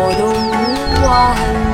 我都不管